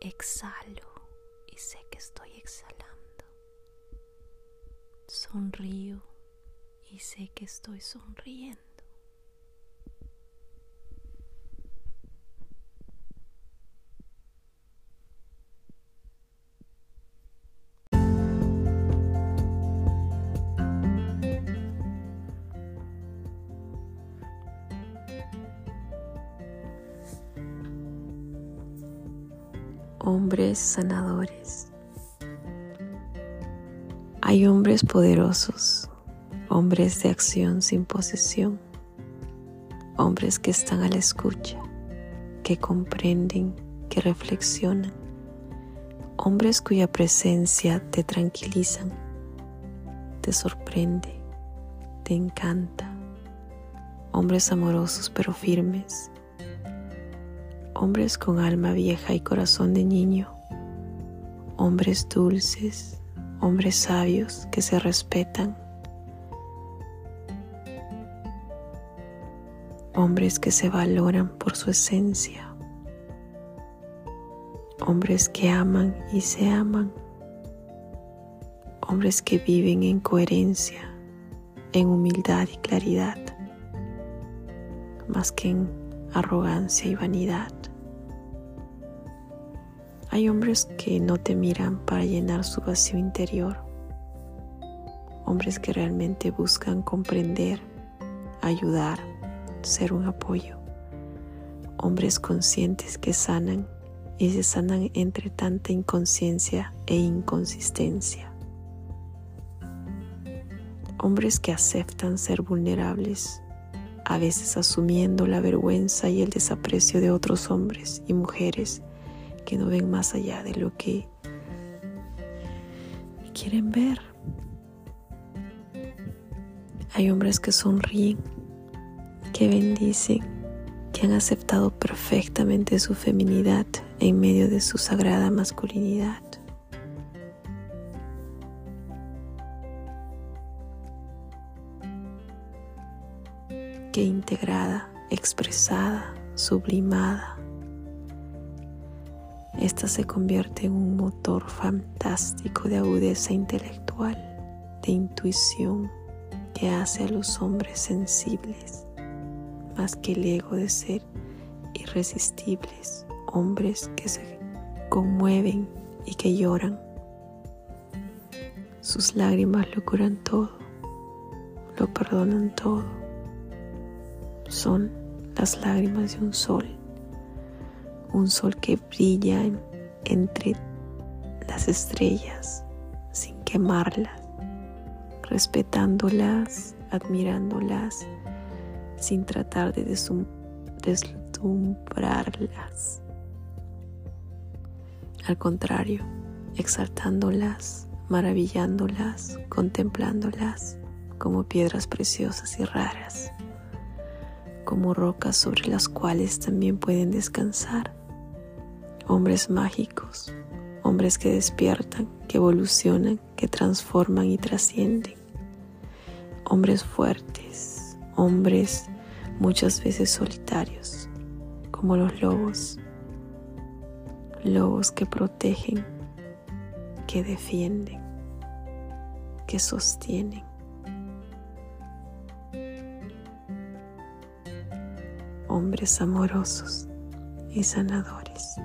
Exhalo y sé que estoy exhalando. Sonrío y sé que estoy sonriendo. Hombres sanadores. Hay hombres poderosos, hombres de acción sin posesión, hombres que están a la escucha, que comprenden, que reflexionan, hombres cuya presencia te tranquilizan, te sorprende, te encanta, hombres amorosos pero firmes, hombres con alma vieja y corazón de niño, hombres dulces, hombres sabios que se respetan, hombres que se valoran por su esencia, hombres que aman y se aman, hombres que viven en coherencia, en humildad y claridad, más que en arrogancia y vanidad. Hay hombres que no te miran para llenar su vacío interior. Hombres que realmente buscan comprender, ayudar, ser un apoyo. Hombres conscientes que sanan y se sanan entre tanta inconsciencia e inconsistencia. Hombres que aceptan ser vulnerables, a veces asumiendo la vergüenza y el desaprecio de otros hombres y mujeres que no ven más allá de lo que quieren ver. Hay hombres que sonríen, que bendicen, que han aceptado perfectamente su feminidad en medio de su sagrada masculinidad. Que integrada, expresada, sublimada, esta se convierte en un motor fantástico de agudeza intelectual, de intuición que hace a los hombres sensibles, más que el ego de ser irresistibles, hombres que se conmueven y que lloran. Sus lágrimas lo curan todo, lo perdonan todo. Son las lágrimas de un sol un sol que brilla entre las estrellas sin quemarlas, respetándolas, admirándolas, sin tratar de deslumbrarlas. Al contrario, exaltándolas, maravillándolas, contemplándolas como piedras preciosas y raras, como rocas sobre las cuales también pueden descansar hombres mágicos, hombres que despiertan, que evolucionan, que transforman y trascienden, hombres fuertes, hombres muchas veces solitarios, como los lobos, lobos que protegen, que defienden, que sostienen. Hombres amorosos y sanadores.